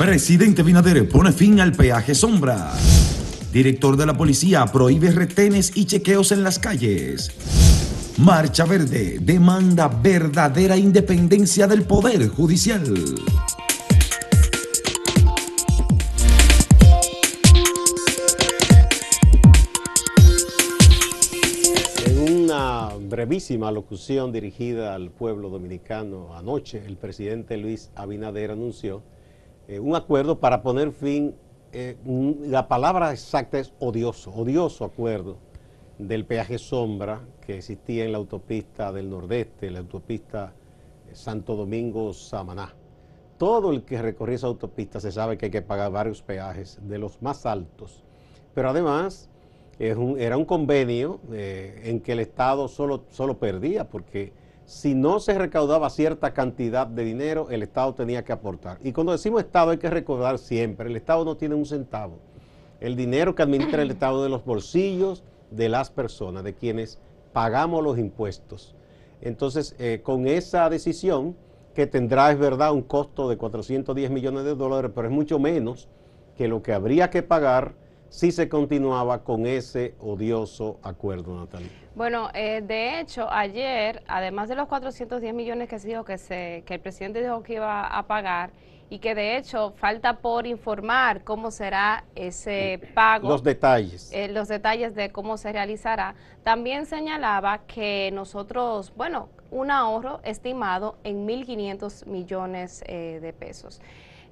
Presidente Binader pone fin al peaje sombra. Director de la policía prohíbe retenes y chequeos en las calles. Marcha Verde demanda verdadera independencia del Poder Judicial. En una brevísima locución dirigida al pueblo dominicano anoche, el presidente Luis Abinader anunció eh, un acuerdo para poner fin, eh, la palabra exacta es odioso, odioso acuerdo del peaje sombra que existía en la autopista del Nordeste, la autopista eh, Santo Domingo-Samaná. Todo el que recorría esa autopista se sabe que hay que pagar varios peajes, de los más altos. Pero además era un convenio en que el Estado solo, solo perdía, porque si no se recaudaba cierta cantidad de dinero, el Estado tenía que aportar. Y cuando decimos Estado hay que recordar siempre, el Estado no tiene un centavo. El dinero que administra el Estado de los bolsillos de las personas, de quienes pagamos los impuestos. Entonces, eh, con esa decisión, que tendrá, es verdad, un costo de 410 millones de dólares, pero es mucho menos que lo que habría que pagar si se continuaba con ese odioso acuerdo, Natalia. Bueno, eh, de hecho, ayer, además de los 410 millones que, se dijo que, se, que el presidente dijo que iba a pagar, y que de hecho falta por informar cómo será ese pago. Los detalles. Eh, los detalles de cómo se realizará. También señalaba que nosotros, bueno, un ahorro estimado en 1.500 millones eh, de pesos.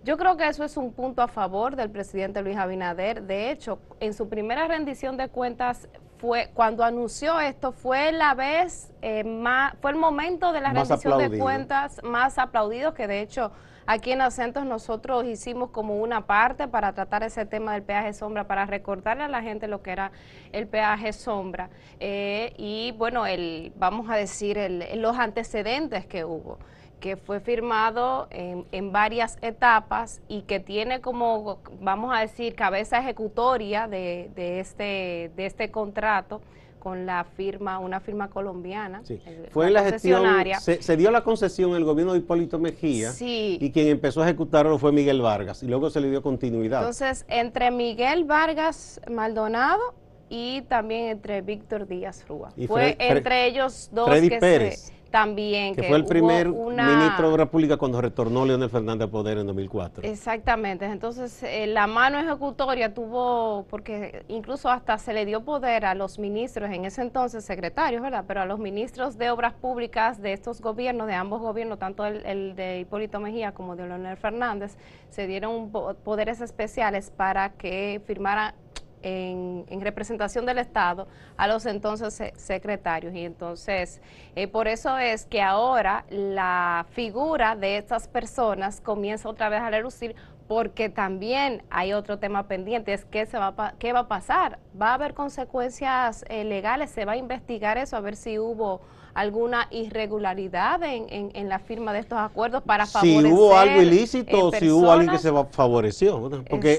Yo creo que eso es un punto a favor del presidente Luis Abinader. De hecho, en su primera rendición de cuentas fue cuando anunció esto fue la vez eh, más fue el momento de la rendición de cuentas más aplaudido que de hecho Aquí en Acentos nosotros hicimos como una parte para tratar ese tema del peaje sombra, para recordarle a la gente lo que era el peaje sombra. Eh, y bueno, el, vamos a decir los antecedentes que hubo que fue firmado en, varias etapas y que tiene como, vamos a decir, cabeza ejecutoria de, de, este, de este contrato con la firma, una firma colombiana. Fue en la gestión, se, dio la concesión el gobierno de Hipólito Mejía y quien empezó a ejecutarlo fue Miguel Vargas y luego se le dio continuidad. Entonces, entre Miguel Vargas Maldonado y también entre Víctor Díaz Rúa. fue entre ellos dos Freddy que Pérez también. Que, fue el primer ministro de la República cuando retornó Leonel Fernández al poder en 2004. Exactamente. Entonces, eh, la mano ejecutoria tuvo, porque incluso hasta se le dio poder a los ministros, en ese entonces secretarios, ¿verdad? Pero a los ministros de obras públicas de estos gobiernos, de ambos gobiernos, tanto el, el de Hipólito Mejía como de Leonel Fernández, se dieron poderes especiales para que firmara en, representación del Estado a los entonces secretarios. Y entonces, eh, por eso es que ahora la figura de estas personas comienza otra vez a relucir porque también hay otro tema pendiente, es qué, se va, qué va a pasar. ¿Va a haber consecuencias eh, legales? ¿Se va a investigar eso a ver si hubo alguna irregularidad en, la firma de estos acuerdos para favorecer Si hubo algo ilícito o si hubo alguien que se favoreció. Porque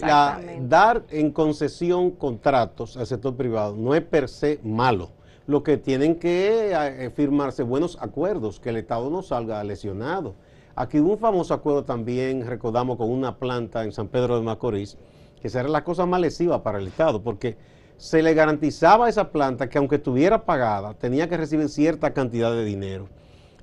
dar en concesión contratos al sector privado no es per se malo. Lo que tienen que eh, firmarse buenos acuerdos, que el Estado no salga lesionado. Aquí hubo un famoso acuerdo también, recordamos, con una planta en San Pedro de Macorís, que será la cosa más lesiva para el Estado, porque se le garantizaba a esa planta que aunque estuviera pagada, tenía que recibir cierta cantidad de dinero.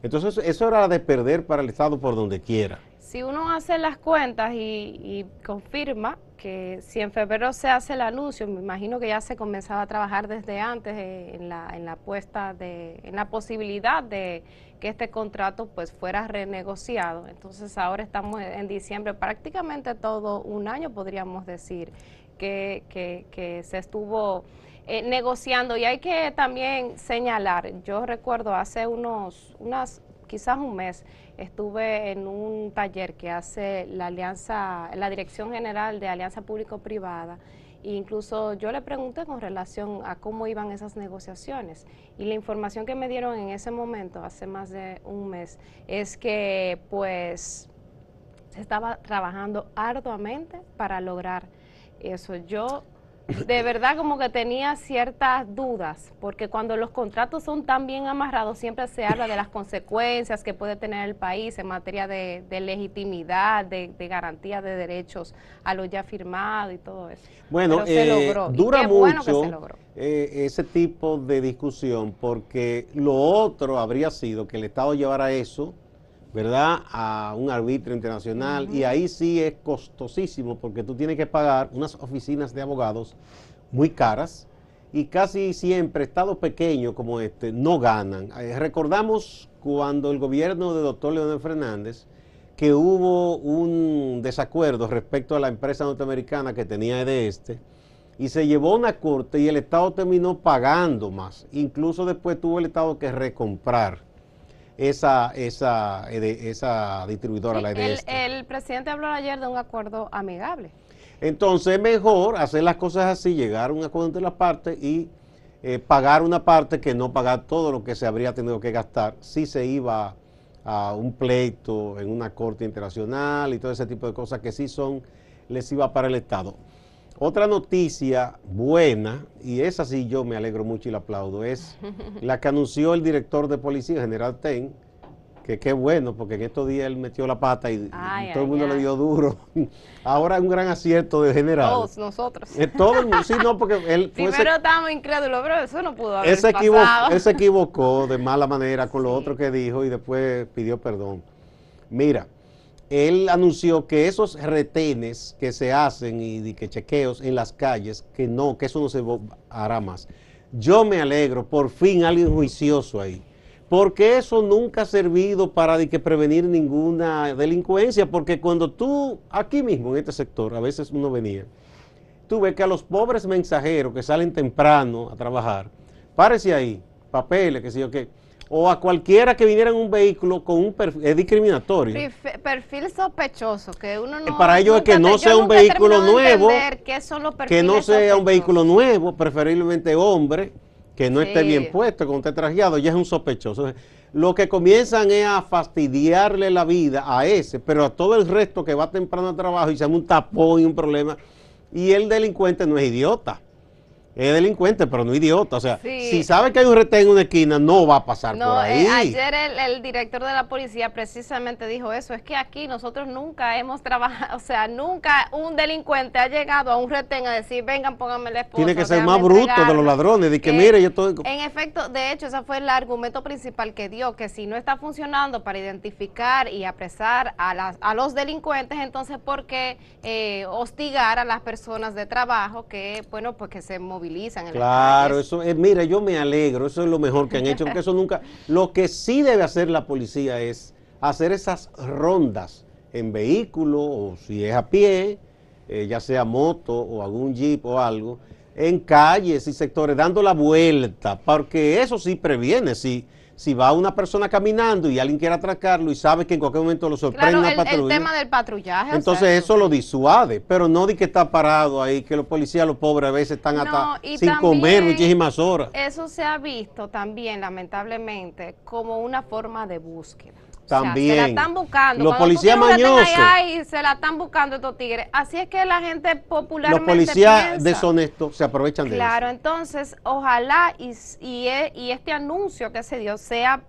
Entonces eso era de perder para el Estado por donde quiera. Si uno hace las cuentas y, confirma que si en febrero se hace el anuncio, me imagino que ya se comenzaba a trabajar desde antes eh, en, la, en la puesta de, en la posibilidad de que este contrato pues fuera renegociado. Entonces ahora estamos en diciembre, prácticamente todo un año podríamos decir que, se estuvo eh, negociando. Y hay que también señalar, yo recuerdo hace unos, unas, quizás un mes, estuve en un taller que hace la Alianza, la Dirección General de Alianza Público-Privada, e incluso yo le pregunté con relación a cómo iban esas negociaciones y la información que me dieron en ese momento, hace más de un mes, es que pues se estaba trabajando arduamente para lograr eso. Yo de verdad como que tenía ciertas dudas, porque cuando los contratos son tan bien amarrados, siempre se habla de las consecuencias que puede tener el país en materia de, legitimidad, de, garantía de derechos a lo ya firmado y todo eso. Bueno, eh, dura mucho eh, ese tipo de discusión, porque lo otro habría sido que el Estado llevara eso ¿verdad? A un arbitrio internacional y ahí sí es costosísimo porque tú tienes que pagar unas oficinas de abogados muy caras y casi siempre estados pequeños como este no ganan. Eh, recordamos cuando el gobierno del doctor Leonel Fernández que hubo un desacuerdo respecto a la empresa norteamericana que tenía de este y se llevó a una corte y el Estado terminó pagando más. Incluso después tuvo el Estado que recomprar esa, esa, eh, esa distribuidora, la el, el presidente habló ayer de un acuerdo amigable. Entonces es mejor hacer las cosas así, llegar a un acuerdo entre las partes y eh, pagar una parte que no pagar todo lo que se habría tenido que gastar si se iba a un pleito en una corte internacional y todo ese tipo de cosas que sí son lesivas para el Estado. Otra noticia buena, y esa sí yo me alegro mucho y la aplaudo, es la que anunció el director de policía, general Ten, que qué bueno, porque en estos días él metió la pata y, todo el mundo le dio duro. Ahora es un gran acierto de general. Todos nosotros. Eh, todo el mundo, sí, no, porque él... Primero estábamos incrédulos, pero eso no pudo haber él se, equivocó, él se equivocó de mala manera con lo otro que dijo y después pidió perdón. Mira, él anunció que esos retenes que se hacen y, que chequeos en las calles, que no, que eso no se hará más. Yo me alegro, por fin alguien juicioso ahí. Porque eso nunca ha servido para que prevenir ninguna delincuencia, porque cuando tú, aquí mismo en este sector, a veces uno venía, tú ves que a los pobres mensajeros que salen temprano a trabajar, párese ahí, papeles, que sé yo qué, o a cualquiera que viniera en un vehículo con un perfil, es discriminatorio. Perfil sospechoso, que uno no... Para ellos es que no sea un vehículo nuevo, que no sea un vehículo nuevo, preferiblemente hombre, que no esté bien puesto, con esté trajeado, ya es un sospechoso. Lo que comienzan es a fastidiarle la vida a ese, pero a todo el resto que va temprano al trabajo y se llama un tapón y un problema. Y el delincuente no es idiota es delincuente, pero no idiota. O sea, si sabe que hay un retén en una esquina, no va a pasar por ahí. Eh, ayer el, director de la policía precisamente dijo eso. Es que aquí nosotros nunca hemos trabajado, o sea, nunca un delincuente ha llegado a un retén a decir, vengan, pónganme la esposa. Tiene que ser más bruto de los ladrones, de que mire, yo estoy... En efecto, de hecho, ese fue el argumento principal que dio, que si no está funcionando para identificar y apresar a, las, a los delincuentes, entonces, ¿por qué eh, hostigar a las personas de trabajo que, bueno, pues que se movilizan? Claro, eso es, mira, yo me alegro, eso es lo mejor que han hecho, porque eso nunca, lo que sí debe hacer la policía es hacer esas rondas en vehículo o si es a pie, eh, ya sea moto o algún jeep o algo, en calles y sectores, dando la vuelta, porque eso sí previene, sí si va una persona caminando y alguien quiere atracarlo y sabe que en cualquier momento lo sorprende una patrulla. El tema del patrullaje. Entonces eso lo disuade, pero no de que está parado ahí, que los policías, los pobres a veces están hasta sin comer muchísimas horas. Eso se ha visto también, lamentablemente, como una forma de búsqueda. También. se la están buscando. Los policías mañosos. se la están buscando estos tigres. Así es que la gente popularmente. Los policías deshonestos se aprovechan de eso. Claro, entonces, ojalá y, e, y, este anuncio que se dio sea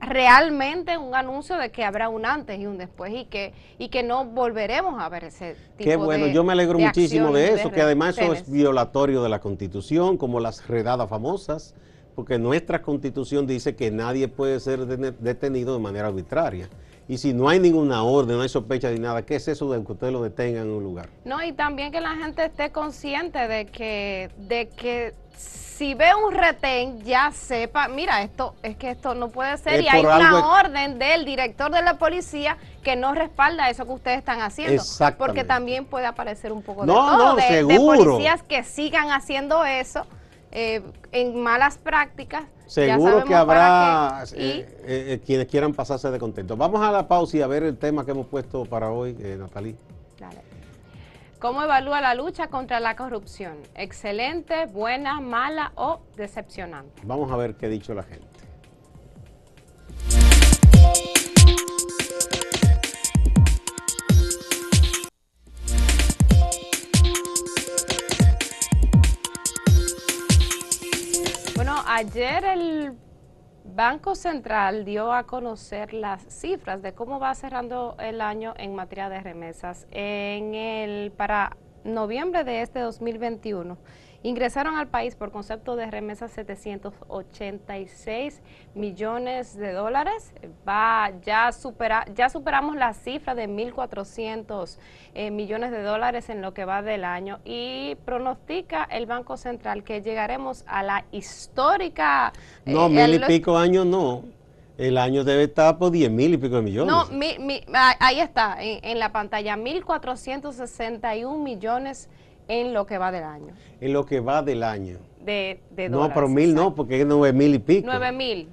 realmente un anuncio de que habrá un antes y un después y que y que no volveremos a ver ese tipo Qué bueno, yo me alegro muchísimo de eso, que además eso es violatorio de la Constitución, como las redadas famosas porque nuestra constitución dice que nadie puede ser detenido de manera arbitraria. Y si no hay ninguna orden, no hay sospecha ni nada, ¿qué es eso de que usted lo detenga en un lugar? No, y también que la gente esté consciente de que, de que si ve un retén, ya sepa, mira, esto es que esto no puede ser. y hay una orden del director de la policía que no respalda eso que ustedes están haciendo. Porque también puede aparecer un poco de todo, de, de policías que sigan haciendo eso eh, en malas prácticas. Seguro que habrá eh, eh, quienes quieran pasarse de contento. Vamos a la pausa y a ver el tema que hemos puesto para hoy, Natalí. ¿Cómo evalúa la lucha contra la corrupción? ¿Excelente, buena, mala o decepcionante? Vamos a ver qué ha dicho la gente. Ayer el Banco Central dio a conocer las cifras de cómo va cerrando el año en materia de remesas. En el para noviembre de este 2021 Ingresaron al país por concepto de remesas 786 millones de dólares. Va, ya, supera, ya superamos la cifra de 1.400 eh, millones de dólares en lo que va del año y pronostica el Banco Central que llegaremos a la histórica... Eh, no, mil y pico años no. El año debe estar por 10 mil y pico de millones. No, ahí está, en, en la pantalla, 1.461 millones en lo que va del año. En lo que va del año. De, de No, pero mil no, porque es nueve mil y pico. Nueve mil.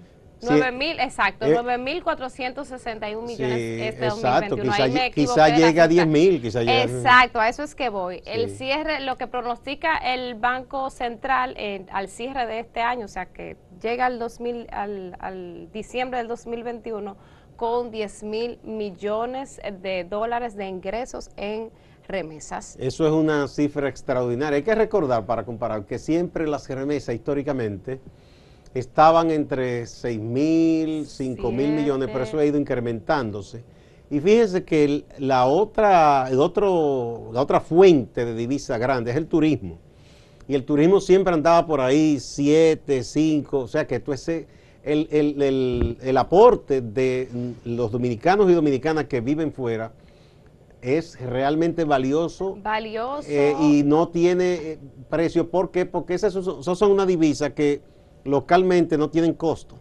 Nueve mil, exacto, eh, nueve mil cuatrocientos sesenta y un millones este exacto, quizá, llegue a diez mil, quizá Exacto, a eso es que voy. El cierre, lo que pronostica el Banco Central al cierre de este año, o sea que llega al, 2000, al, al diciembre del 2021 con 10 mil millones de dólares de ingresos en remesas. Eso es una cifra extraordinaria. Hay que recordar para comparar que siempre las remesas históricamente estaban entre 6 mil, 5 mil millones, pero eso ha ido incrementándose. Y fíjense que la, otra, el otro, la otra fuente de divisa grande es el turismo. Y el turismo siempre andaba por ahí 7, 5, o sea que esto es el, el, el aporte de los dominicanos y dominicanas que viven fuera es realmente valioso. Valioso. Eh, y no tiene eh, precio. ¿Por qué? Porque esas son una divisa que localmente no tienen costo.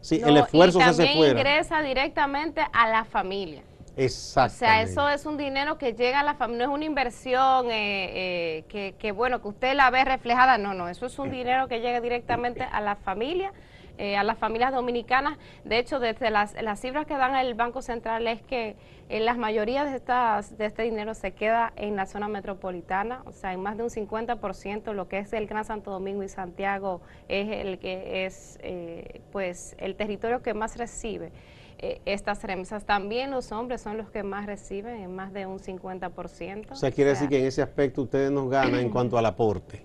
Sí, el esfuerzo se hace fuera. ingresa directamente a la familia. Exacto. O sea, eso es un dinero que llega a la familia, no es una inversión eh, que, que, bueno, que usted la ve reflejada, no, no, eso es un dinero que llega directamente a la familia eh, a las familias dominicanas. De hecho, desde las, las cifras que dan el Banco Central es que en las mayoría de, estas, de este dinero se queda en la zona metropolitana, o sea, en más de un 50% lo que es el Gran Santo Domingo y Santiago es el que es eh, pues el territorio que más recibe eh, estas remesas. También los hombres son los que más reciben, en más de un 50%. O sea, quiere decir que en ese aspecto ustedes nos ganan en cuanto al aporte.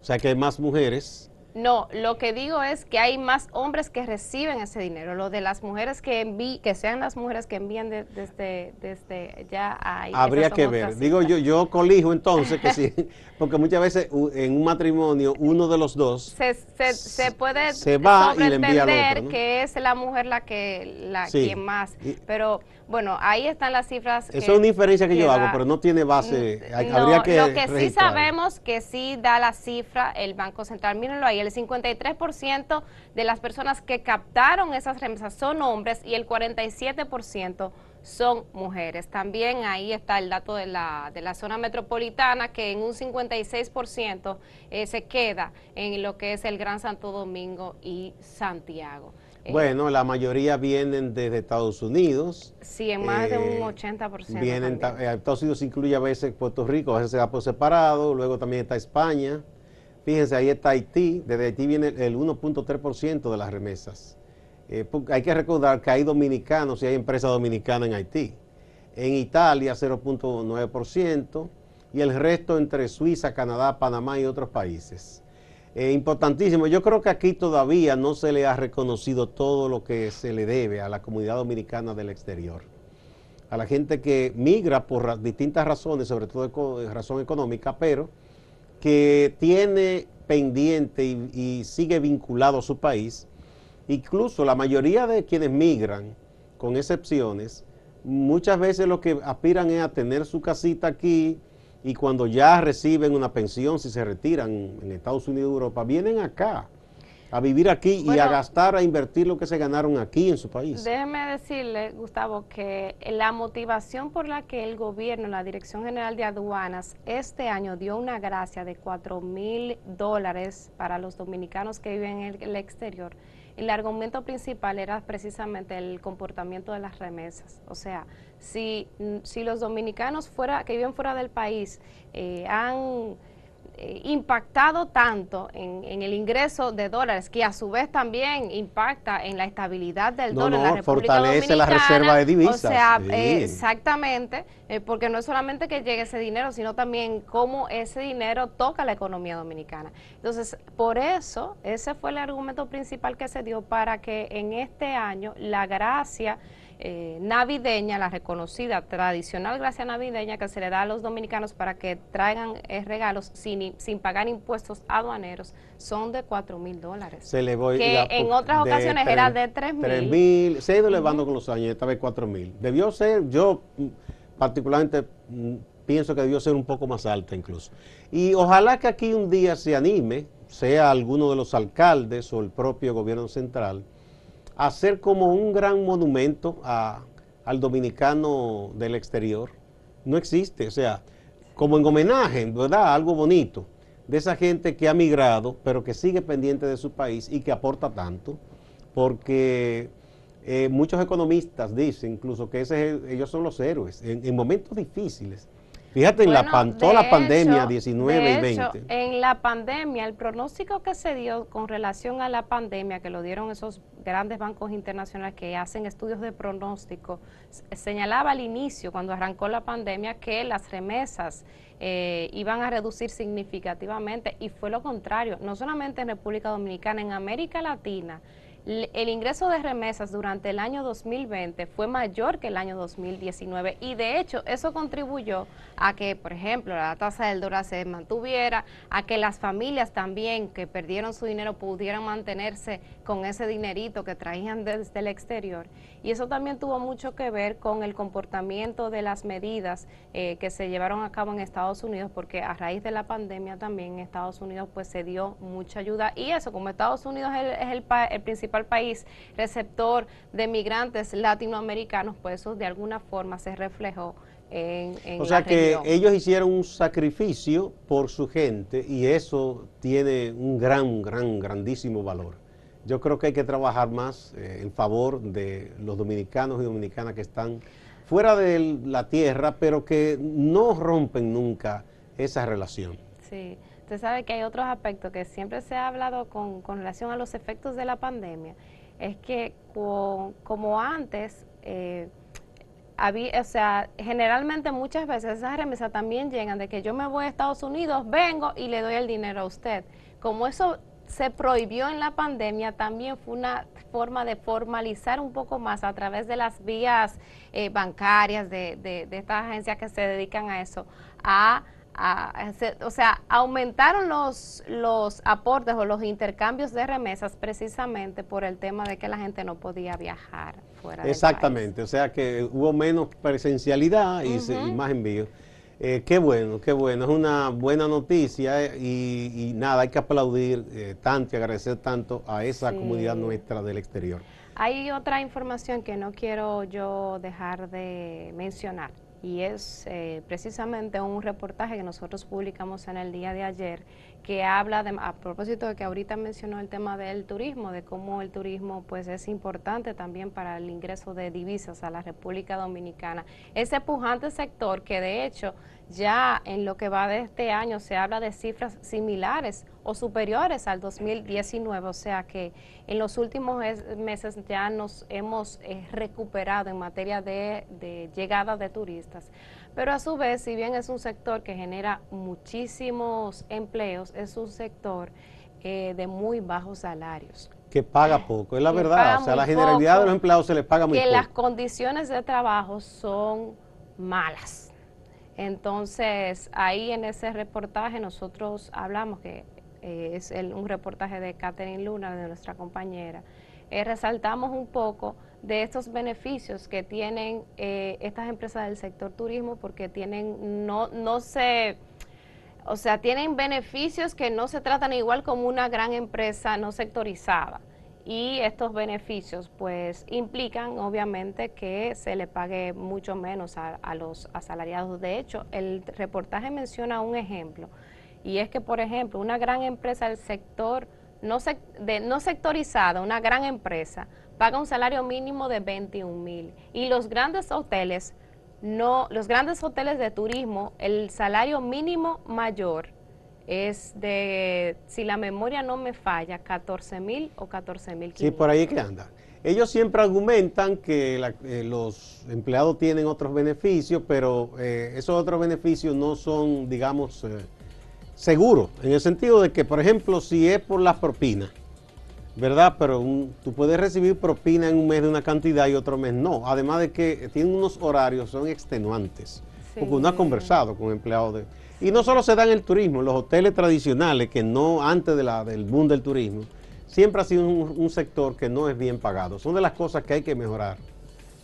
O sea, que hay más mujeres no, lo que digo es que hay más hombres que reciben ese dinero. Lo de las mujeres que envíen, que sean las mujeres que envían desde, desde ya hay. Habría que ver. Digo yo, yo colijo entonces que sí, porque muchas veces en un matrimonio uno de los dos se, se, puede se va y le envía al otro, que es la mujer la que la quien más. Pero bueno, ahí están las cifras. Esa es una inferencia que, yo hago, pero no tiene base. Mm, habría que lo que sí sabemos que sí da la cifra el Banco Central. Mírenlo ahí, el 53% de las personas que captaron esas remesas son hombres y el 47% son mujeres. También ahí está el dato de la, de la zona metropolitana que en un 56% eh, se queda en lo que es el Gran Santo Domingo y Santiago. Eh, bueno, la mayoría vienen desde Estados Unidos. Sí, en más de un 80%. Eh, vienen, eh, Estados Unidos incluye a veces Puerto Rico, a veces se da por separado, luego también está España. Fíjense, ahí está Haití, desde Haití viene el 1.3% de las remesas. hay que recordar que hay dominicanos y hay empresas dominicanas en Haití. En Italia 0.9% y el resto entre Suiza, Canadá, Panamá y otros países. Eh, importantísimo. Yo creo que aquí todavía no se le ha reconocido todo lo que se le debe a la comunidad dominicana del exterior. A la gente que migra por distintas razones, sobre todo de razón económica, pero que tiene pendiente y, y sigue vinculado a su país. Incluso la mayoría de quienes migran, con excepciones, muchas veces lo que aspiran es a tener su casita aquí, y cuando ya reciben una pensión, si se retiran en Estados Unidos y Europa, vienen acá a vivir aquí y a gastar, a invertir lo que se ganaron aquí en su país. Déjeme decirle, Gustavo, que la motivación por la que el gobierno, la Dirección General de Aduanas, este año dio una gracia de 4 mil dólares para los dominicanos que viven en el exterior, el argumento principal era precisamente el comportamiento de las remesas. O sea, si, si los dominicanos fuera, que viven fuera del país eh, han eh, impactado tanto en, el ingreso de dólares, que a su vez también impacta en la estabilidad del dólar en la República fortalece la reserva de divisas. O sea, eh, exactamente, eh, porque no es solamente que llegue ese dinero, sino también cómo ese dinero toca la economía dominicana. Entonces, por eso, ese fue el argumento principal que se dio para que en este año la gracia eh, navideña, la reconocida tradicional gracia navideña que se le da a los dominicanos para que traigan eh, regalos sin, sin pagar impuestos aduaneros, son de 4 mil dólares. Se le voy que en otras ocasiones era de 3 mil. 3 mil, se ha ido elevando con los años, esta vez 4 mil. Debió ser, yo mm, particularmente mm, pienso que debió ser un poco más alta incluso. Y ojalá que aquí un día se anime, sea alguno de los alcaldes o el propio gobierno central, hacer como un gran monumento al dominicano del exterior. No existe, o sea, como en homenaje, ¿verdad? Algo bonito de esa gente que ha migrado, pero que sigue pendiente de su país y que aporta tanto, porque eh, muchos economistas dicen incluso que ellos son los héroes en momentos difíciles Fíjate, en la toda la pandemia 19 y 20. En la pandemia, el pronóstico que se dio con relación a la pandemia, que lo dieron esos grandes bancos internacionales que hacen estudios de pronóstico, señalaba al inicio, cuando arrancó la pandemia, que las remesas eh, iban a reducir significativamente y fue lo contrario, no solamente en República Dominicana, en América Latina el ingreso de remesas durante el año 2020 fue mayor que el año 2019 y de hecho eso contribuyó a que, por ejemplo, la tasa del dólar se mantuviera, a que las familias también que perdieron su dinero pudieran mantenerse con ese dinerito que traían desde el exterior. Y eso también tuvo mucho que ver con el comportamiento de las medidas eh, que se llevaron a cabo en Estados Unidos, porque a raíz de la pandemia también en Estados Unidos pues se dio mucha ayuda. Y eso, como Estados Unidos es el, el principal país receptor de migrantes latinoamericanos, pues eso de alguna forma se reflejó en, en o sea que ellos hicieron un sacrificio por su gente y eso tiene un gran, gran, grandísimo valor. Yo creo que hay que trabajar más eh, en favor de los dominicanos y dominicanas que están fuera de la tierra, pero que no rompen nunca esa relación. Sí. Usted sabe que hay otros aspectos que siempre se ha hablado con, relación a los efectos de la pandemia. Es que como antes, eh, había, o sea, generalmente muchas veces esas remesas también llegan de que yo me voy a Estados Unidos, vengo y le doy el dinero a usted. Como eso se prohibió en la pandemia, también fue una forma de formalizar un poco más a través de las vías eh, bancarias, de, de, de estas agencias que se dedican a eso, a o sea, aumentaron los, los aportes o los intercambios de remesas precisamente por el tema de que la gente no podía viajar fuera Exactamente, o sea que hubo menos presencialidad y, más envíos. Eh, qué bueno, qué bueno, es una buena noticia eh, y, nada, hay que aplaudir eh, tanto y agradecer tanto a esa comunidad nuestra del exterior. Hay otra información que no quiero yo dejar de mencionar y es eh, precisamente un reportaje que nosotros publicamos en el día de ayer que habla de, a propósito de que ahorita mencionó el tema del turismo, de cómo el turismo pues es importante también para el ingreso de divisas a la República Dominicana. Ese pujante sector que de hecho ya en lo que va de este año se habla de cifras similares o superiores al 2019, o sea que en los últimos meses ya nos hemos eh, recuperado en materia de, llegada de turistas. Pero a su vez, si bien es un sector que genera muchísimos empleos, es un sector eh, de muy bajos salarios. Que paga poco, es la verdad. O sea, la generalidad de los empleados se les paga muy poco. Que las condiciones de trabajo son malas. Entonces, ahí en ese reportaje nosotros hablamos que eh, es un reportaje de Catherine Luna, de nuestra compañera, eh, resaltamos un poco de estos beneficios que tienen eh, estas empresas del sector turismo porque tienen, no, no se, o sea, tienen beneficios que no se tratan igual como una gran empresa no sectorizada. Y estos beneficios pues implican obviamente que se le pague mucho menos a, a los asalariados. De hecho, el reportaje menciona un ejemplo y es que, por ejemplo, una gran empresa del sector no, de, no sectorizada, una gran empresa, paga un salario mínimo de 21 mil. Y los grandes hoteles, no, los grandes hoteles de turismo, el salario mínimo mayor es de, si la memoria no me falla, 14 mil o 14 mil. Sí, por ahí que anda. Ellos siempre argumentan que eh, los empleados tienen otros beneficios, pero eh, esos otros beneficios no son, digamos, eh, seguros, en el sentido de que, por ejemplo, si es por las propinas, ¿verdad? Pero tú puedes recibir propina en un mes de una cantidad y otro mes no. Además de que tienen unos horarios, son extenuantes. Porque uno ha conversado con empleados de... Y no solo se da en el turismo, los hoteles tradicionales, que no antes de la, del boom del turismo, siempre ha sido un, sector que no es bien pagado. Son de las cosas que hay que mejorar.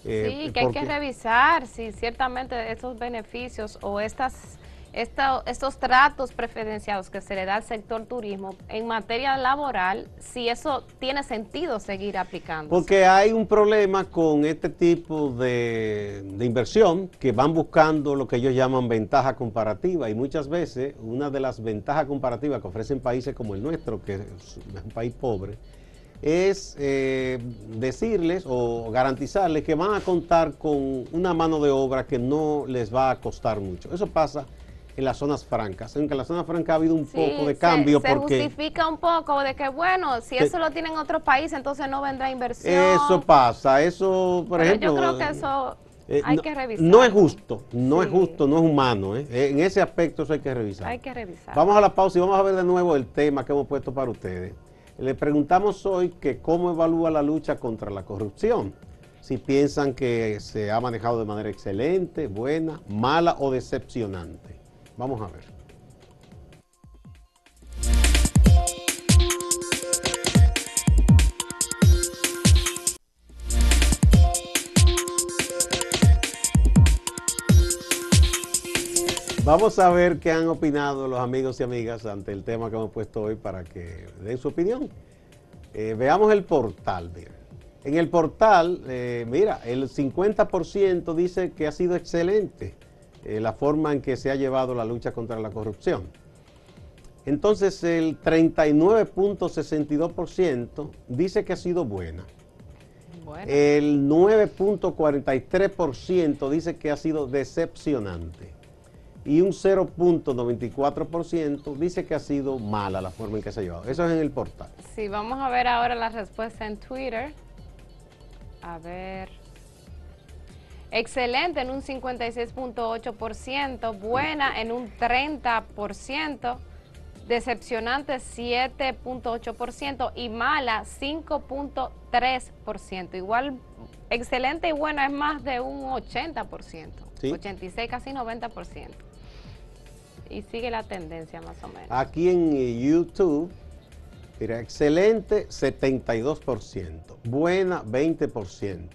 Eh, sí, que hay que revisar si ciertamente estos beneficios o estas estos tratos preferenciados que se le da al sector turismo en materia laboral, si eso tiene sentido seguir aplicando. Porque hay un problema con este tipo de, de, inversión que van buscando lo que ellos llaman ventaja comparativa y muchas veces una de las ventajas comparativas que ofrecen países como el nuestro, que es un país pobre, es eh, decirles o garantizarles que van a contar con una mano de obra que no les va a costar mucho. Eso pasa en las zonas francas. Aunque en la zona franca ha habido un poco de cambio se, porque... justifica un poco de que, bueno, si eso lo tienen otros países, entonces no vendrá inversión. Eso pasa, eso, por ejemplo... Yo creo que eso eh, hay que revisar. No es justo, no es justo, no es humano. ¿eh? En ese aspecto eso hay que revisar. Hay que revisar. Vamos a la pausa y vamos a ver de nuevo el tema que hemos puesto para ustedes. Le preguntamos hoy que cómo evalúa la lucha contra la corrupción. Si piensan que se ha manejado de manera excelente, buena, mala o decepcionante. Vamos a ver. Vamos a ver qué han opinado los amigos y amigas ante el tema que hemos puesto hoy para que den su opinión. Eh, veamos el portal, En el portal, eh, mira, el 50% dice que ha sido excelente. Eh, la forma en que se ha llevado la lucha contra la corrupción. Entonces el 39.62% dice que ha sido buena. El 9.43% dice que ha sido decepcionante. Y un 0.94% dice que ha sido mala la forma en que se ha llevado. Eso es en el portal. Sí, vamos a ver ahora la respuesta en Twitter. A ver. Excelente en un 56.8%, buena en un 30%, decepcionante 7.8% y mala 5.3%. Igual excelente y buena es más de un 80%, 86 casi 90%. Y sigue la tendencia más o menos. Aquí en YouTube, mira, excelente 72%, buena 20%,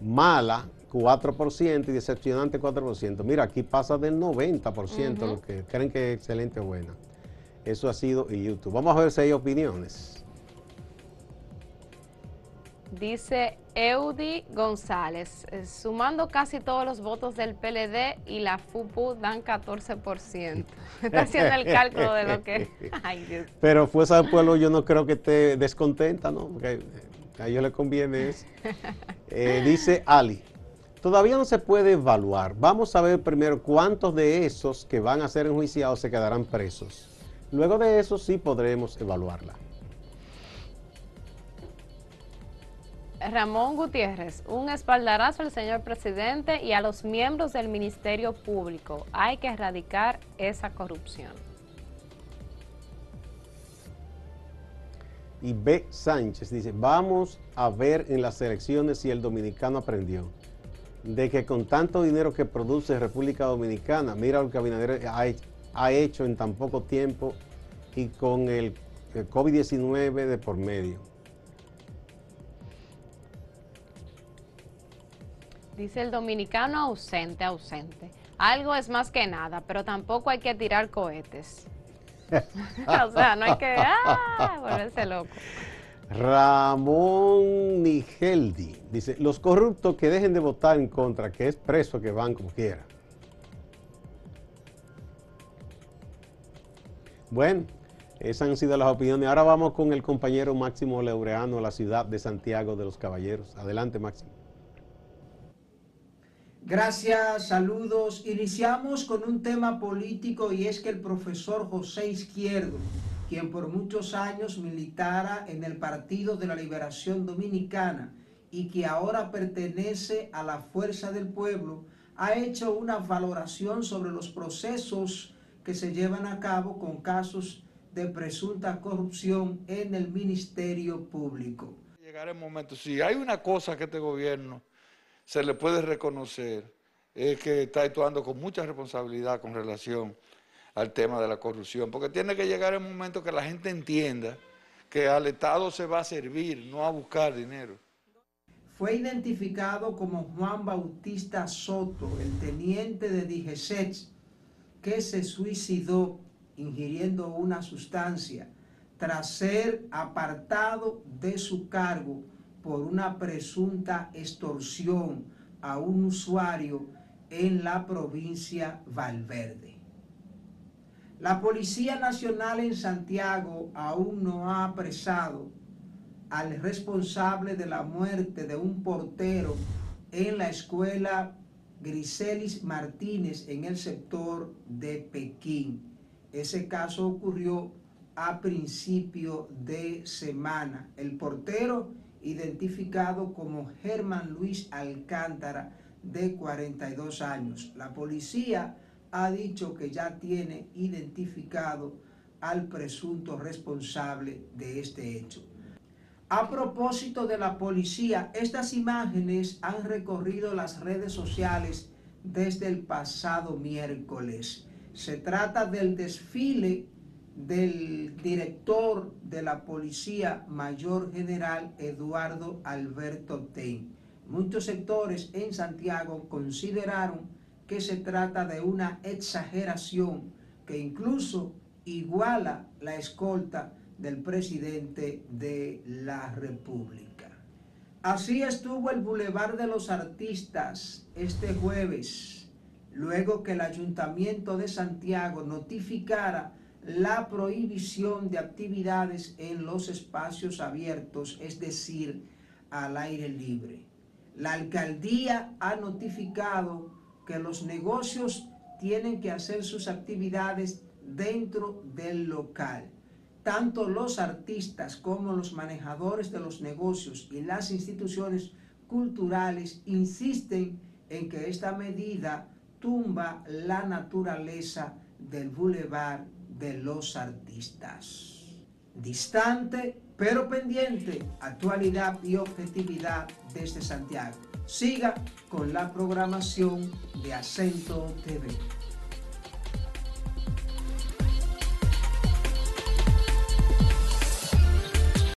mala 4% y decepcionante 4%. Mira, aquí pasa del 90% lo que creen que es excelente o buena. Eso ha sido en YouTube. Vamos a ver si hay opiniones. Dice Eudi González, eh, sumando casi todos los votos del PLD y la FUPU dan 14%. Está haciendo el cálculo de lo que... Ay, Pero Fuerza del Pueblo yo no creo que esté descontenta, ¿no? Porque a ellos les conviene eso. Eh, dice Ali, Todavía no se puede evaluar. Vamos a ver primero cuántos de esos que van a ser enjuiciados se quedarán presos. Luego de eso sí podremos evaluarla. Ramón Gutiérrez, un espaldarazo al señor presidente y a los miembros del Ministerio Público. Hay que erradicar esa corrupción. Y B. Sánchez dice, vamos a ver en las elecciones si el dominicano aprendió de que con tanto dinero que produce República Dominicana, mira lo que Abinader ha, hecho en tan poco tiempo y con el, COVID-19 de por medio. Dice el dominicano ausente, ausente. Algo es más que nada, pero tampoco hay que tirar cohetes. o sea, no hay que ah, volverse loco. Ramón Nigeldi dice, los corruptos que dejen de votar en contra, que es preso que van como quiera. Bueno, esas han sido las opiniones. Ahora vamos con el compañero Máximo Laureano a la ciudad de Santiago de los Caballeros. Adelante, Máximo. Gracias, saludos. Iniciamos con un tema político y es que el profesor José Izquierdo, quien por muchos años militara en el Partido de la Liberación Dominicana y que ahora pertenece a la Fuerza del Pueblo, ha hecho una valoración sobre los procesos que se llevan a cabo con casos de presunta corrupción en el Ministerio Público. Llegará el momento, si hay una cosa que este gobierno se le puede reconocer es que está actuando con mucha responsabilidad con relación al tema de la corrupción, porque tiene que llegar el momento que la gente entienda que al Estado se va a servir, no a buscar dinero. Fue identificado como Juan Bautista Soto, el teniente de Digesets, que se suicidó ingiriendo una sustancia tras ser apartado de su cargo por una presunta extorsión a un usuario en la provincia Valverde. La Policía Nacional en Santiago aún no ha apresado al responsable de la muerte de un portero en la escuela Griselis Martínez en el sector de Pekín. Ese caso ocurrió a principio de semana. El portero identificado como Germán Luis Alcántara, de 42 años. La policía ha dicho que ya tiene identificado al presunto responsable de este hecho. A propósito de la policía, estas imágenes han recorrido las redes sociales desde el pasado miércoles. Se trata del desfile del director de la Policía Mayor General Eduardo Alberto Ten. Muchos sectores en Santiago consideraron que se trata de una exageración que incluso iguala la escolta del presidente de la República. Así estuvo el Boulevard de los Artistas este jueves, luego que el Ayuntamiento de Santiago notificara la prohibición de actividades en los espacios abiertos, es decir, al aire libre. La alcaldía ha notificado que los negocios tienen que hacer sus actividades dentro del local. Tanto los artistas como los manejadores de los negocios y las instituciones culturales insisten en que esta medida tumba la naturaleza del bulevar de los artistas. Distante pero pendiente, actualidad y objetividad desde Santiago. Siga con la programación de Acento TV.